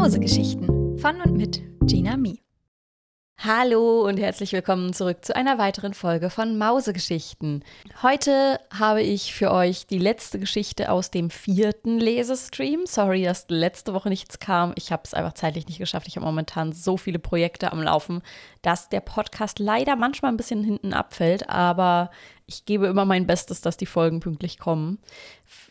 Mausegeschichten von und mit Gina Mi. Hallo und herzlich willkommen zurück zu einer weiteren Folge von Mausegeschichten. Heute habe ich für euch die letzte Geschichte aus dem vierten Lesestream. Sorry, dass letzte Woche nichts kam. Ich habe es einfach zeitlich nicht geschafft. Ich habe momentan so viele Projekte am Laufen, dass der Podcast leider manchmal ein bisschen hinten abfällt, aber ich gebe immer mein Bestes, dass die Folgen pünktlich kommen.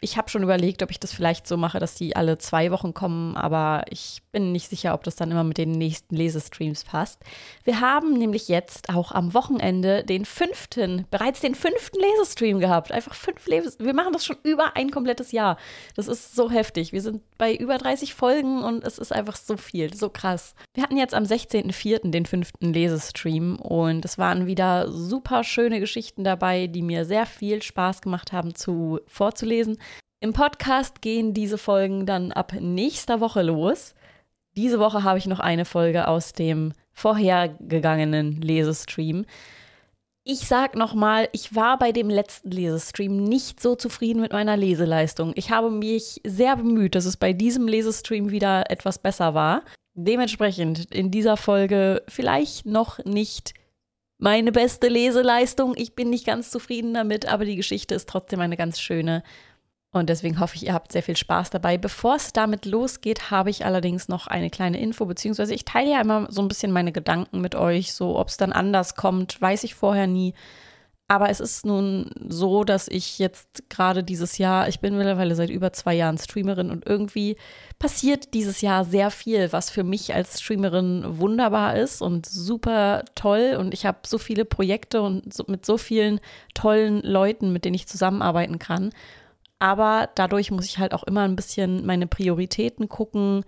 Ich habe schon überlegt, ob ich das vielleicht so mache, dass die alle zwei Wochen kommen, aber ich bin nicht sicher, ob das dann immer mit den nächsten Lesestreams passt. Wir haben nämlich jetzt auch am Wochenende den fünften, bereits den fünften Lesestream gehabt. Einfach fünf Leses. Wir machen das schon über ein komplettes Jahr. Das ist so heftig. Wir sind bei über 30 Folgen und es ist einfach so viel, so krass. Wir hatten jetzt am 16.04. den fünften Lesestream und es waren wieder super schöne Geschichten dabei, die mir sehr viel Spaß gemacht haben zu vorzulesen. Im Podcast gehen diese Folgen dann ab nächster Woche los. Diese Woche habe ich noch eine Folge aus dem vorhergegangenen Lesestream. Ich sag nochmal, ich war bei dem letzten Lesestream nicht so zufrieden mit meiner Leseleistung. Ich habe mich sehr bemüht, dass es bei diesem Lesestream wieder etwas besser war. Dementsprechend in dieser Folge vielleicht noch nicht meine beste Leseleistung. Ich bin nicht ganz zufrieden damit, aber die Geschichte ist trotzdem eine ganz schöne. Und deswegen hoffe ich, ihr habt sehr viel Spaß dabei. Bevor es damit losgeht, habe ich allerdings noch eine kleine Info, beziehungsweise ich teile ja immer so ein bisschen meine Gedanken mit euch. So, ob es dann anders kommt, weiß ich vorher nie. Aber es ist nun so, dass ich jetzt gerade dieses Jahr, ich bin mittlerweile seit über zwei Jahren Streamerin und irgendwie passiert dieses Jahr sehr viel, was für mich als Streamerin wunderbar ist und super toll. Und ich habe so viele Projekte und so, mit so vielen tollen Leuten, mit denen ich zusammenarbeiten kann. Aber dadurch muss ich halt auch immer ein bisschen meine Prioritäten gucken.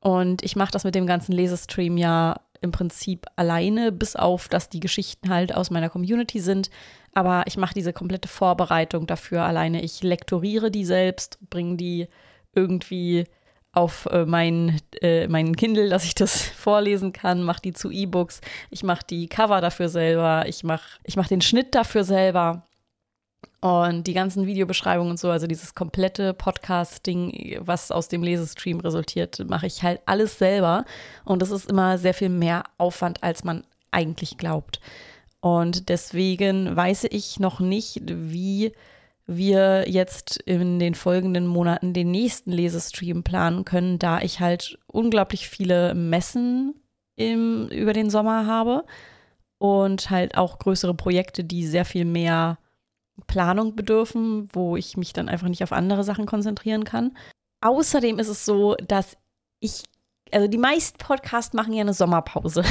Und ich mache das mit dem ganzen Lesestream ja im Prinzip alleine, bis auf, dass die Geschichten halt aus meiner Community sind. Aber ich mache diese komplette Vorbereitung dafür alleine. Ich lektoriere die selbst, bringe die irgendwie auf äh, mein, äh, meinen Kindle, dass ich das vorlesen kann, mache die zu E-Books, ich mache die Cover dafür selber, ich mache ich mach den Schnitt dafür selber. Und die ganzen Videobeschreibungen und so, also dieses komplette Podcast-Ding, was aus dem Lesestream resultiert, mache ich halt alles selber. Und das ist immer sehr viel mehr Aufwand, als man eigentlich glaubt. Und deswegen weiß ich noch nicht, wie wir jetzt in den folgenden Monaten den nächsten Lesestream planen können, da ich halt unglaublich viele Messen im, über den Sommer habe und halt auch größere Projekte, die sehr viel mehr Planung bedürfen, wo ich mich dann einfach nicht auf andere Sachen konzentrieren kann. Außerdem ist es so, dass ich, also die meisten Podcasts machen ja eine Sommerpause.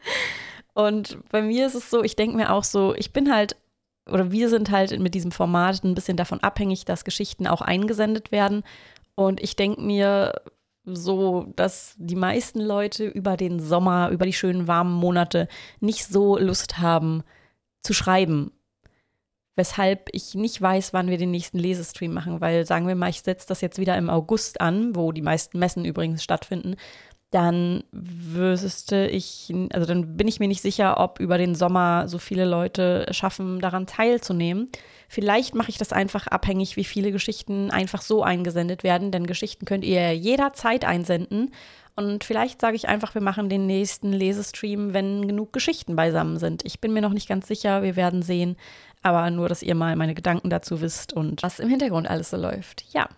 Und bei mir ist es so, ich denke mir auch so, ich bin halt, oder wir sind halt mit diesem Format ein bisschen davon abhängig, dass Geschichten auch eingesendet werden. Und ich denke mir so, dass die meisten Leute über den Sommer, über die schönen warmen Monate nicht so Lust haben zu schreiben weshalb ich nicht weiß, wann wir den nächsten Lesestream machen, weil sagen wir mal, ich setze das jetzt wieder im August an, wo die meisten Messen übrigens stattfinden, dann wüsste ich, also dann bin ich mir nicht sicher, ob über den Sommer so viele Leute schaffen, daran teilzunehmen. Vielleicht mache ich das einfach abhängig, wie viele Geschichten einfach so eingesendet werden, denn Geschichten könnt ihr jederzeit einsenden. Und vielleicht sage ich einfach, wir machen den nächsten Lesestream, wenn genug Geschichten beisammen sind. Ich bin mir noch nicht ganz sicher, wir werden sehen. Aber nur, dass ihr mal meine Gedanken dazu wisst und was im Hintergrund alles so läuft. Ja.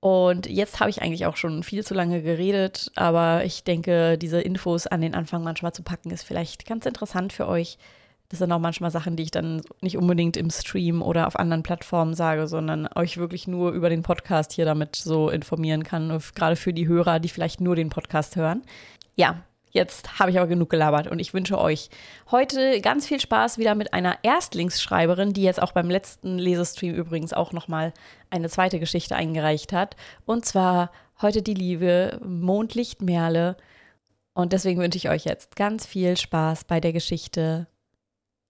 Und jetzt habe ich eigentlich auch schon viel zu lange geredet, aber ich denke, diese Infos an den Anfang manchmal zu packen, ist vielleicht ganz interessant für euch. Das sind auch manchmal Sachen, die ich dann nicht unbedingt im Stream oder auf anderen Plattformen sage, sondern euch wirklich nur über den Podcast hier damit so informieren kann, gerade für die Hörer, die vielleicht nur den Podcast hören. Ja, Jetzt habe ich aber genug gelabert und ich wünsche euch heute ganz viel Spaß wieder mit einer Erstlingsschreiberin, die jetzt auch beim letzten Lesestream übrigens auch nochmal eine zweite Geschichte eingereicht hat. Und zwar heute die liebe Mondlicht Merle. Und deswegen wünsche ich euch jetzt ganz viel Spaß bei der Geschichte.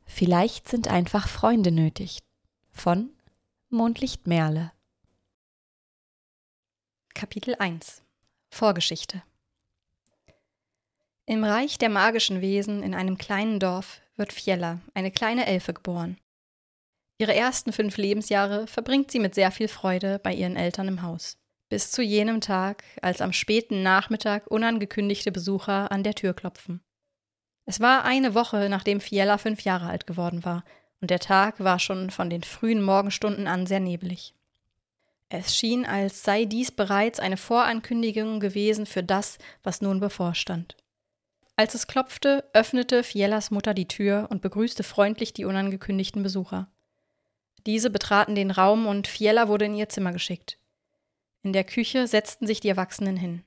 Vielleicht sind einfach Freunde nötig. Von Mondlicht Merle. Kapitel 1 Vorgeschichte im Reich der magischen Wesen in einem kleinen Dorf wird Fiella, eine kleine Elfe, geboren. Ihre ersten fünf Lebensjahre verbringt sie mit sehr viel Freude bei ihren Eltern im Haus. Bis zu jenem Tag, als am späten Nachmittag unangekündigte Besucher an der Tür klopfen. Es war eine Woche, nachdem Fiella fünf Jahre alt geworden war, und der Tag war schon von den frühen Morgenstunden an sehr nebelig. Es schien, als sei dies bereits eine Vorankündigung gewesen für das, was nun bevorstand. Als es klopfte, öffnete Fiellas Mutter die Tür und begrüßte freundlich die unangekündigten Besucher. Diese betraten den Raum und Fiella wurde in ihr Zimmer geschickt. In der Küche setzten sich die Erwachsenen hin.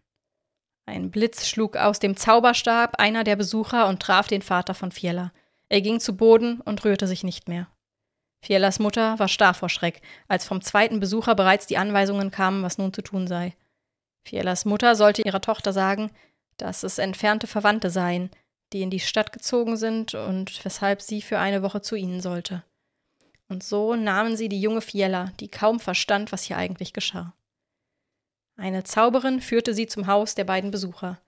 Ein Blitz schlug aus dem Zauberstab einer der Besucher und traf den Vater von Fiella. Er ging zu Boden und rührte sich nicht mehr. Fiellas Mutter war starr vor Schreck, als vom zweiten Besucher bereits die Anweisungen kamen, was nun zu tun sei. Fiellas Mutter sollte ihrer Tochter sagen, dass es entfernte Verwandte seien, die in die Stadt gezogen sind und weshalb sie für eine Woche zu ihnen sollte. Und so nahmen sie die junge Fiella, die kaum verstand, was hier eigentlich geschah. Eine Zauberin führte sie zum Haus der beiden Besucher.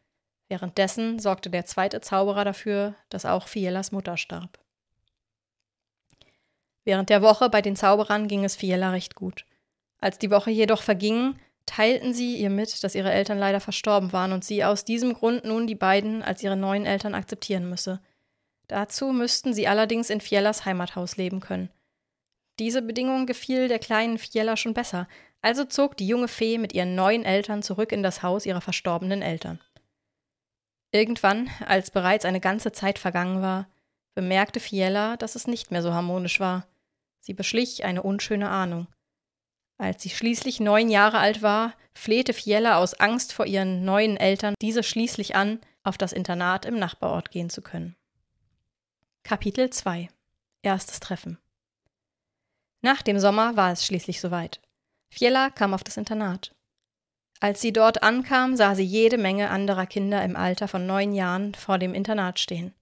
Währenddessen sorgte der zweite Zauberer dafür, dass auch Fiellas Mutter starb. Während der Woche bei den Zauberern ging es Fiella recht gut. Als die Woche jedoch verging, teilten sie ihr mit, dass ihre Eltern leider verstorben waren und sie aus diesem Grund nun die beiden als ihre neuen Eltern akzeptieren müsse. Dazu müssten sie allerdings in Fiellas Heimathaus leben können. Diese Bedingung gefiel der kleinen Fiella schon besser, also zog die junge Fee mit ihren neuen Eltern zurück in das Haus ihrer verstorbenen Eltern. Irgendwann, als bereits eine ganze Zeit vergangen war, bemerkte Fiella, dass es nicht mehr so harmonisch war. Sie beschlich eine unschöne Ahnung. Als sie schließlich neun Jahre alt war, flehte Fiella aus Angst vor ihren neuen Eltern diese schließlich an, auf das Internat im Nachbarort gehen zu können. Kapitel 2 Erstes Treffen Nach dem Sommer war es schließlich soweit. Fiella kam auf das Internat. Als sie dort ankam, sah sie jede Menge anderer Kinder im Alter von neun Jahren vor dem Internat stehen.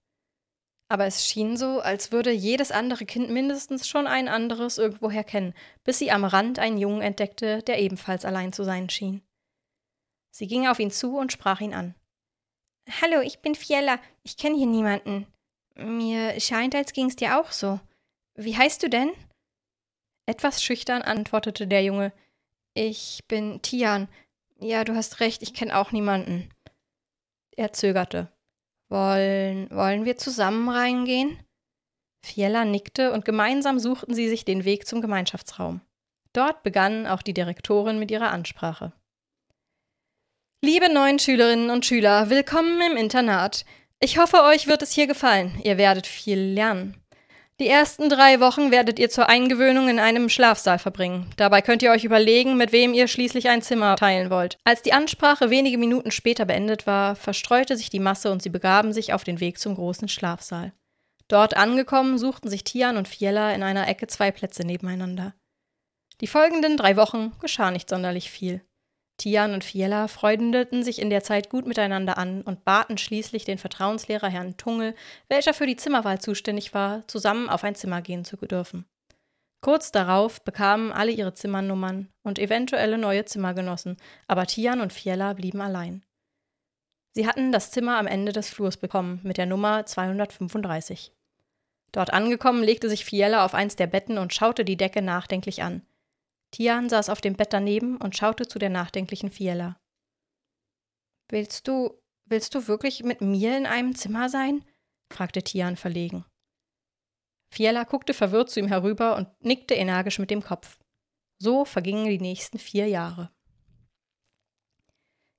Aber es schien so, als würde jedes andere Kind mindestens schon ein anderes irgendwoher kennen, bis sie am Rand einen Jungen entdeckte, der ebenfalls allein zu sein schien. Sie ging auf ihn zu und sprach ihn an. Hallo, ich bin Fiella. Ich kenne hier niemanden. Mir scheint, als ging's dir auch so. Wie heißt du denn? Etwas schüchtern antwortete der Junge. Ich bin Tian. Ja, du hast recht, ich kenne auch niemanden. Er zögerte. Wollen, wollen wir zusammen reingehen? Fiella nickte und gemeinsam suchten sie sich den Weg zum Gemeinschaftsraum. Dort begann auch die Direktorin mit ihrer Ansprache. Liebe neuen Schülerinnen und Schüler, willkommen im Internat. Ich hoffe, euch wird es hier gefallen. Ihr werdet viel lernen. Die ersten drei Wochen werdet ihr zur Eingewöhnung in einem Schlafsaal verbringen. Dabei könnt ihr euch überlegen, mit wem ihr schließlich ein Zimmer teilen wollt. Als die Ansprache wenige Minuten später beendet war, verstreute sich die Masse und sie begaben sich auf den Weg zum großen Schlafsaal. Dort angekommen, suchten sich Tian und Fiella in einer Ecke zwei Plätze nebeneinander. Die folgenden drei Wochen geschah nicht sonderlich viel. Tian und Fiella freundeten sich in der Zeit gut miteinander an und baten schließlich den Vertrauenslehrer Herrn Tungel, welcher für die Zimmerwahl zuständig war, zusammen auf ein Zimmer gehen zu dürfen. Kurz darauf bekamen alle ihre Zimmernummern und eventuelle neue Zimmergenossen, aber Tian und Fiella blieben allein. Sie hatten das Zimmer am Ende des Flurs bekommen mit der Nummer 235. Dort angekommen, legte sich Fiella auf eins der Betten und schaute die Decke nachdenklich an. Tian saß auf dem Bett daneben und schaute zu der nachdenklichen Fiella. Willst du, willst du wirklich mit mir in einem Zimmer sein? fragte Tian verlegen. Fiella guckte verwirrt zu ihm herüber und nickte energisch mit dem Kopf. So vergingen die nächsten vier Jahre.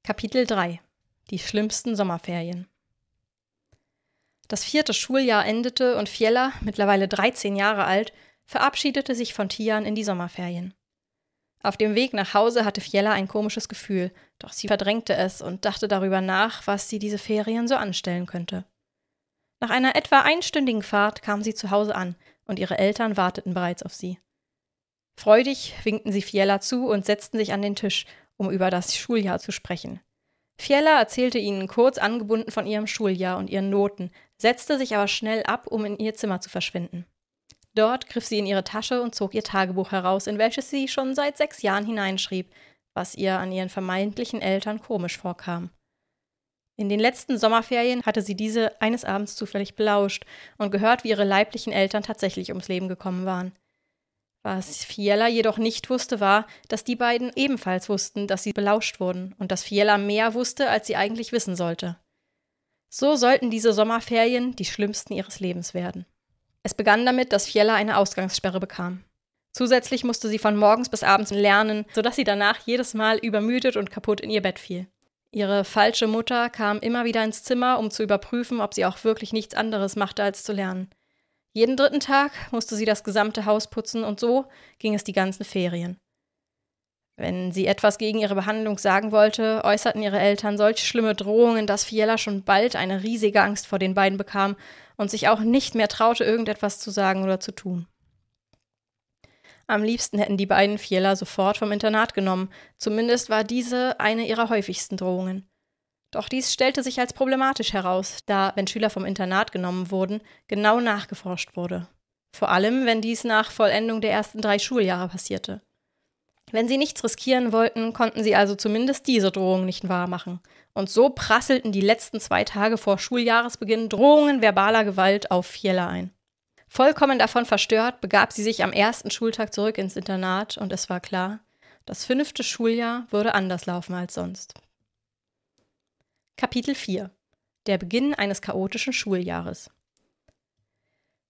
Kapitel 3 Die schlimmsten Sommerferien Das vierte Schuljahr endete und Fiella, mittlerweile 13 Jahre alt, verabschiedete sich von Tian in die Sommerferien. Auf dem Weg nach Hause hatte Fiella ein komisches Gefühl, doch sie verdrängte es und dachte darüber nach, was sie diese Ferien so anstellen könnte. Nach einer etwa einstündigen Fahrt kam sie zu Hause an, und ihre Eltern warteten bereits auf sie. Freudig winkten sie Fiella zu und setzten sich an den Tisch, um über das Schuljahr zu sprechen. Fiella erzählte ihnen kurz angebunden von ihrem Schuljahr und ihren Noten, setzte sich aber schnell ab, um in ihr Zimmer zu verschwinden. Dort griff sie in ihre Tasche und zog ihr Tagebuch heraus, in welches sie schon seit sechs Jahren hineinschrieb, was ihr an ihren vermeintlichen Eltern komisch vorkam. In den letzten Sommerferien hatte sie diese eines Abends zufällig belauscht und gehört, wie ihre leiblichen Eltern tatsächlich ums Leben gekommen waren. Was Fiella jedoch nicht wusste, war, dass die beiden ebenfalls wussten, dass sie belauscht wurden und dass Fiella mehr wusste, als sie eigentlich wissen sollte. So sollten diese Sommerferien die schlimmsten ihres Lebens werden. Es begann damit, dass Fiella eine Ausgangssperre bekam. Zusätzlich musste sie von morgens bis abends lernen, sodass sie danach jedes Mal übermüdet und kaputt in ihr Bett fiel. Ihre falsche Mutter kam immer wieder ins Zimmer, um zu überprüfen, ob sie auch wirklich nichts anderes machte als zu lernen. Jeden dritten Tag musste sie das gesamte Haus putzen und so ging es die ganzen Ferien. Wenn sie etwas gegen ihre Behandlung sagen wollte, äußerten ihre Eltern solch schlimme Drohungen, dass Fiella schon bald eine riesige Angst vor den beiden bekam und sich auch nicht mehr traute, irgendetwas zu sagen oder zu tun. Am liebsten hätten die beiden Fiella sofort vom Internat genommen, zumindest war diese eine ihrer häufigsten Drohungen. Doch dies stellte sich als problematisch heraus, da, wenn Schüler vom Internat genommen wurden, genau nachgeforscht wurde. Vor allem, wenn dies nach Vollendung der ersten drei Schuljahre passierte. Wenn sie nichts riskieren wollten, konnten sie also zumindest diese Drohung nicht wahrmachen. Und so prasselten die letzten zwei Tage vor Schuljahresbeginn Drohungen verbaler Gewalt auf Fiella ein. Vollkommen davon verstört, begab sie sich am ersten Schultag zurück ins Internat und es war klar, das fünfte Schuljahr würde anders laufen als sonst. Kapitel 4 Der Beginn eines chaotischen Schuljahres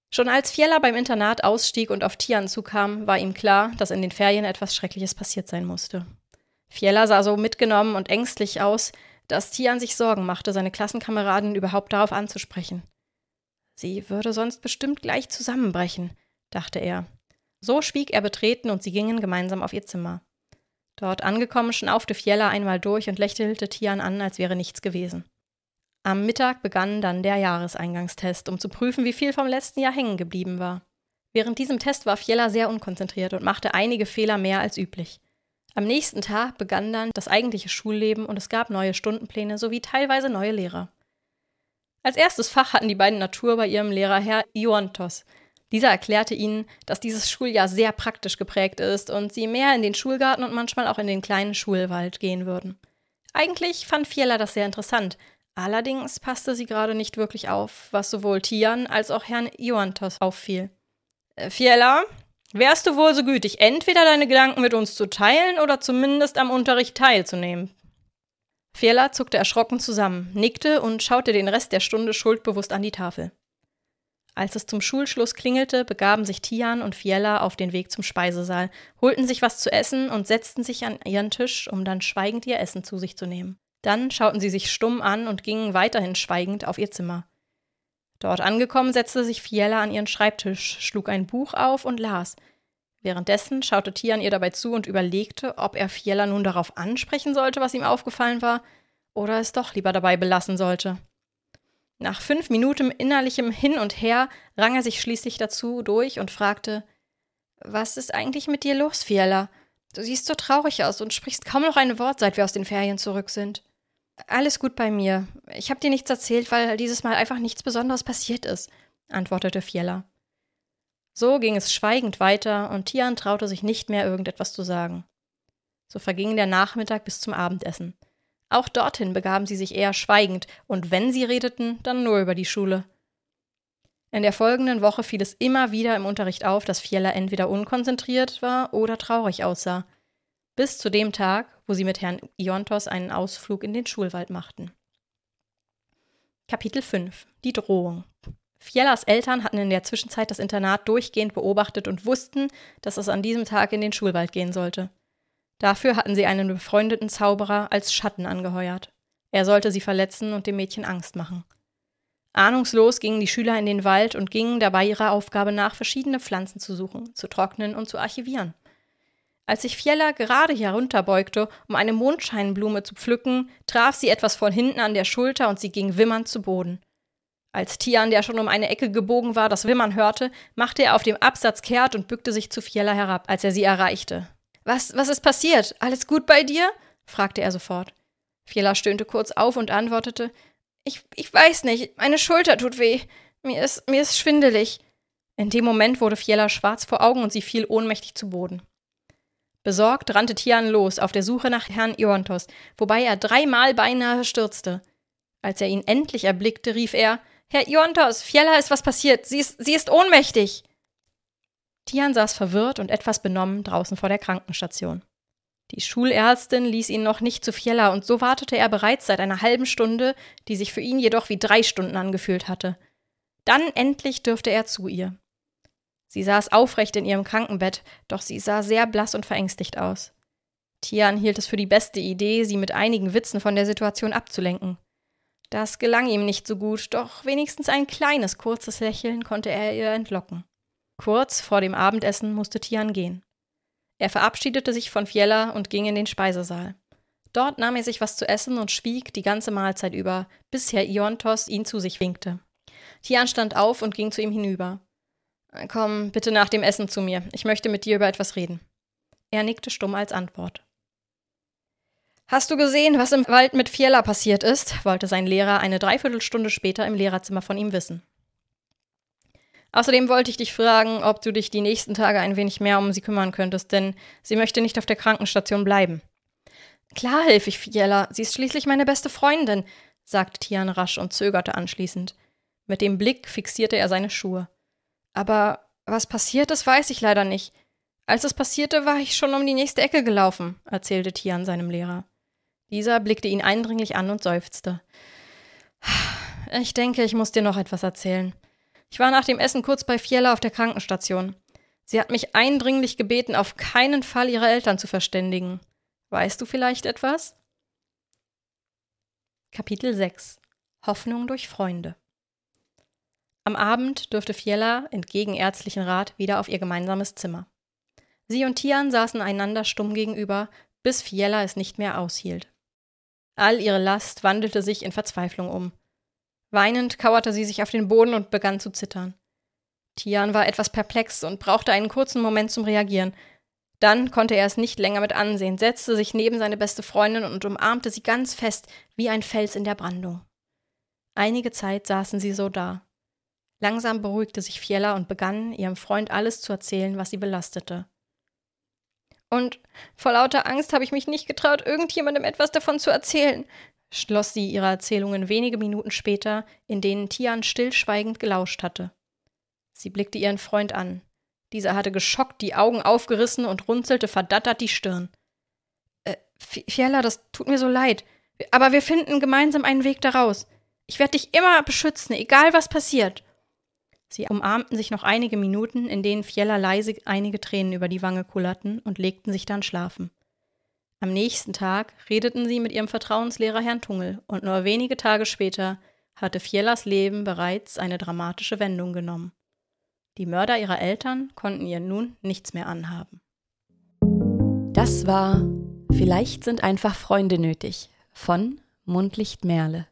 Schon als Fiella beim Internat ausstieg und auf Tian zukam, war ihm klar, dass in den Ferien etwas Schreckliches passiert sein musste. Fiella sah so mitgenommen und ängstlich aus, dass Tian sich Sorgen machte, seine Klassenkameraden überhaupt darauf anzusprechen. Sie würde sonst bestimmt gleich zusammenbrechen, dachte er. So schwieg er betreten und sie gingen gemeinsam auf ihr Zimmer. Dort angekommen schnaufte Fiella einmal durch und lächelte Tian an, als wäre nichts gewesen. Am Mittag begann dann der Jahreseingangstest, um zu prüfen, wie viel vom letzten Jahr hängen geblieben war. Während diesem Test war Fiella sehr unkonzentriert und machte einige Fehler mehr als üblich. Am nächsten Tag begann dann das eigentliche Schulleben und es gab neue Stundenpläne sowie teilweise neue Lehrer. Als erstes Fach hatten die beiden Natur bei ihrem Lehrer Herr Iontos, dieser erklärte ihnen, dass dieses Schuljahr sehr praktisch geprägt ist und sie mehr in den Schulgarten und manchmal auch in den kleinen Schulwald gehen würden. Eigentlich fand Fiella das sehr interessant, allerdings passte sie gerade nicht wirklich auf, was sowohl Tian als auch Herrn Ioantos auffiel. Äh, Fiella, wärst du wohl so gütig, entweder deine Gedanken mit uns zu teilen oder zumindest am Unterricht teilzunehmen? Fiella zuckte erschrocken zusammen, nickte und schaute den Rest der Stunde schuldbewusst an die Tafel. Als es zum Schulschluss klingelte, begaben sich Tian und Fiella auf den Weg zum Speisesaal, holten sich was zu essen und setzten sich an ihren Tisch, um dann schweigend ihr Essen zu sich zu nehmen. Dann schauten sie sich stumm an und gingen weiterhin schweigend auf ihr Zimmer. Dort angekommen, setzte sich Fiella an ihren Schreibtisch, schlug ein Buch auf und las. Währenddessen schaute Tian ihr dabei zu und überlegte, ob er Fiella nun darauf ansprechen sollte, was ihm aufgefallen war, oder es doch lieber dabei belassen sollte. Nach fünf Minuten innerlichem Hin und Her rang er sich schließlich dazu durch und fragte: Was ist eigentlich mit dir los, Fiella? Du siehst so traurig aus und sprichst kaum noch ein Wort, seit wir aus den Ferien zurück sind. Alles gut bei mir. Ich habe dir nichts erzählt, weil dieses Mal einfach nichts Besonderes passiert ist, antwortete Fiella. So ging es schweigend weiter und Tian traute sich nicht mehr, irgendetwas zu sagen. So verging der Nachmittag bis zum Abendessen. Auch dorthin begaben sie sich eher schweigend, und wenn sie redeten, dann nur über die Schule. In der folgenden Woche fiel es immer wieder im Unterricht auf, dass Fiella entweder unkonzentriert war oder traurig aussah. Bis zu dem Tag, wo sie mit Herrn Iontos einen Ausflug in den Schulwald machten. Kapitel 5 Die Drohung Fiellas Eltern hatten in der Zwischenzeit das Internat durchgehend beobachtet und wussten, dass es an diesem Tag in den Schulwald gehen sollte. Dafür hatten sie einen befreundeten Zauberer als Schatten angeheuert. Er sollte sie verletzen und dem Mädchen Angst machen. Ahnungslos gingen die Schüler in den Wald und gingen dabei ihrer Aufgabe nach, verschiedene Pflanzen zu suchen, zu trocknen und zu archivieren. Als sich Fiella gerade herunterbeugte, um eine Mondscheinblume zu pflücken, traf sie etwas von hinten an der Schulter und sie ging wimmernd zu Boden. Als Tian, der schon um eine Ecke gebogen war, das Wimmern hörte, machte er auf dem Absatz kehrt und bückte sich zu Fiella herab, als er sie erreichte. Was, was ist passiert? Alles gut bei dir? fragte er sofort. Fiela stöhnte kurz auf und antwortete: Ich, ich weiß nicht, meine Schulter tut weh. Mir ist, mir ist schwindelig. In dem Moment wurde Fiela schwarz vor Augen und sie fiel ohnmächtig zu Boden. Besorgt rannte Tian los auf der Suche nach Herrn Iontos, wobei er dreimal beinahe stürzte. Als er ihn endlich erblickte, rief er: Herr Iontos, Fiella ist was passiert. Sie ist, sie ist ohnmächtig. Tian saß verwirrt und etwas benommen draußen vor der Krankenstation. Die Schulärztin ließ ihn noch nicht zu Fiella und so wartete er bereits seit einer halben Stunde, die sich für ihn jedoch wie drei Stunden angefühlt hatte. Dann endlich dürfte er zu ihr. Sie saß aufrecht in ihrem Krankenbett, doch sie sah sehr blass und verängstigt aus. Tian hielt es für die beste Idee, sie mit einigen Witzen von der Situation abzulenken. Das gelang ihm nicht so gut, doch wenigstens ein kleines, kurzes Lächeln konnte er ihr entlocken. Kurz vor dem Abendessen musste Tian gehen. Er verabschiedete sich von Fiella und ging in den Speisesaal. Dort nahm er sich was zu essen und schwieg die ganze Mahlzeit über, bis Herr Iontos ihn zu sich winkte. Tian stand auf und ging zu ihm hinüber. Komm bitte nach dem Essen zu mir. Ich möchte mit dir über etwas reden. Er nickte stumm als Antwort. Hast du gesehen, was im Wald mit Fiella passiert ist? wollte sein Lehrer eine Dreiviertelstunde später im Lehrerzimmer von ihm wissen. Außerdem wollte ich dich fragen, ob du dich die nächsten Tage ein wenig mehr um sie kümmern könntest, denn sie möchte nicht auf der Krankenstation bleiben. Klar helfe ich Fiella, sie ist schließlich meine beste Freundin, sagte Tian rasch und zögerte anschließend. Mit dem Blick fixierte er seine Schuhe. Aber was passiert ist, weiß ich leider nicht. Als es passierte, war ich schon um die nächste Ecke gelaufen, erzählte Tian seinem Lehrer. Dieser blickte ihn eindringlich an und seufzte. Ich denke, ich muss dir noch etwas erzählen. Ich war nach dem Essen kurz bei Fiella auf der Krankenstation. Sie hat mich eindringlich gebeten, auf keinen Fall ihre Eltern zu verständigen. Weißt du vielleicht etwas? Kapitel 6 Hoffnung durch Freunde Am Abend durfte Fiella entgegen ärztlichen Rat wieder auf ihr gemeinsames Zimmer. Sie und Tian saßen einander stumm gegenüber, bis Fiella es nicht mehr aushielt. All ihre Last wandelte sich in Verzweiflung um. Weinend kauerte sie sich auf den Boden und begann zu zittern. Tian war etwas perplex und brauchte einen kurzen Moment zum Reagieren. Dann konnte er es nicht länger mit ansehen, setzte sich neben seine beste Freundin und umarmte sie ganz fest wie ein Fels in der Brandung. Einige Zeit saßen sie so da. Langsam beruhigte sich Fiella und begann, ihrem Freund alles zu erzählen, was sie belastete. Und vor lauter Angst habe ich mich nicht getraut, irgendjemandem etwas davon zu erzählen schloss sie ihre Erzählungen wenige Minuten später, in denen Tian stillschweigend gelauscht hatte. Sie blickte ihren Freund an. Dieser hatte geschockt die Augen aufgerissen und runzelte verdattert die Stirn. Äh, Fiella, das tut mir so leid. Aber wir finden gemeinsam einen Weg daraus. Ich werde dich immer beschützen, egal was passiert. Sie umarmten sich noch einige Minuten, in denen Fiella leise einige Tränen über die Wange kullerten und legten sich dann schlafen. Am nächsten Tag redeten sie mit ihrem Vertrauenslehrer Herrn Tungel und nur wenige Tage später hatte Fiellas Leben bereits eine dramatische Wendung genommen. Die Mörder ihrer Eltern konnten ihr nun nichts mehr anhaben. Das war Vielleicht sind einfach Freunde nötig von Mundlicht Merle.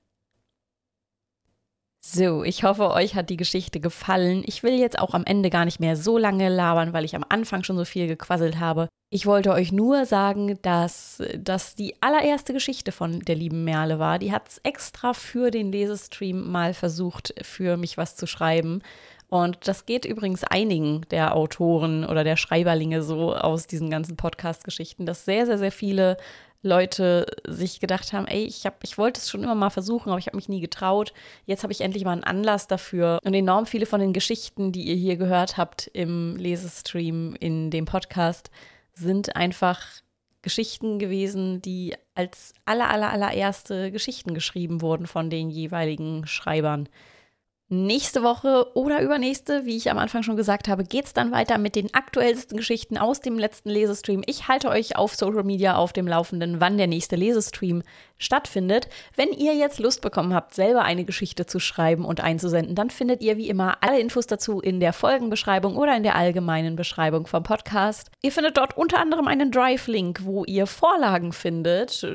So, ich hoffe, euch hat die Geschichte gefallen. Ich will jetzt auch am Ende gar nicht mehr so lange labern, weil ich am Anfang schon so viel gequasselt habe. Ich wollte euch nur sagen, dass das die allererste Geschichte von der lieben Merle war. Die hat es extra für den Lesestream mal versucht, für mich was zu schreiben. Und das geht übrigens einigen der Autoren oder der Schreiberlinge so aus diesen ganzen Podcast-Geschichten, dass sehr, sehr, sehr viele Leute sich gedacht haben, ey, ich, hab, ich wollte es schon immer mal versuchen, aber ich habe mich nie getraut. Jetzt habe ich endlich mal einen Anlass dafür. Und enorm viele von den Geschichten, die ihr hier gehört habt im Lesestream, in dem Podcast, sind einfach Geschichten gewesen, die als aller, aller, allererste Geschichten geschrieben wurden von den jeweiligen Schreibern. Nächste Woche oder übernächste, wie ich am Anfang schon gesagt habe, geht es dann weiter mit den aktuellsten Geschichten aus dem letzten Lesestream. Ich halte euch auf Social Media auf dem Laufenden, wann der nächste Lesestream stattfindet. Wenn ihr jetzt Lust bekommen habt, selber eine Geschichte zu schreiben und einzusenden, dann findet ihr wie immer alle Infos dazu in der Folgenbeschreibung oder in der allgemeinen Beschreibung vom Podcast. Ihr findet dort unter anderem einen Drive-Link, wo ihr Vorlagen findet,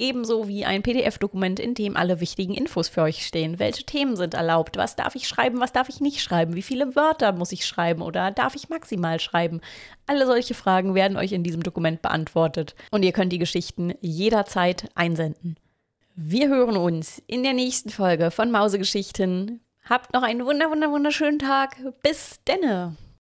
Ebenso wie ein PDF-Dokument, in dem alle wichtigen Infos für euch stehen. Welche Themen sind erlaubt? Was darf ich schreiben? Was darf ich nicht schreiben? Wie viele Wörter muss ich schreiben oder darf ich maximal schreiben? Alle solche Fragen werden euch in diesem Dokument beantwortet und ihr könnt die Geschichten jederzeit einsenden. Wir hören uns in der nächsten Folge von Mausegeschichten. Habt noch einen wunder, wunder, wunderschönen Tag. Bis denne!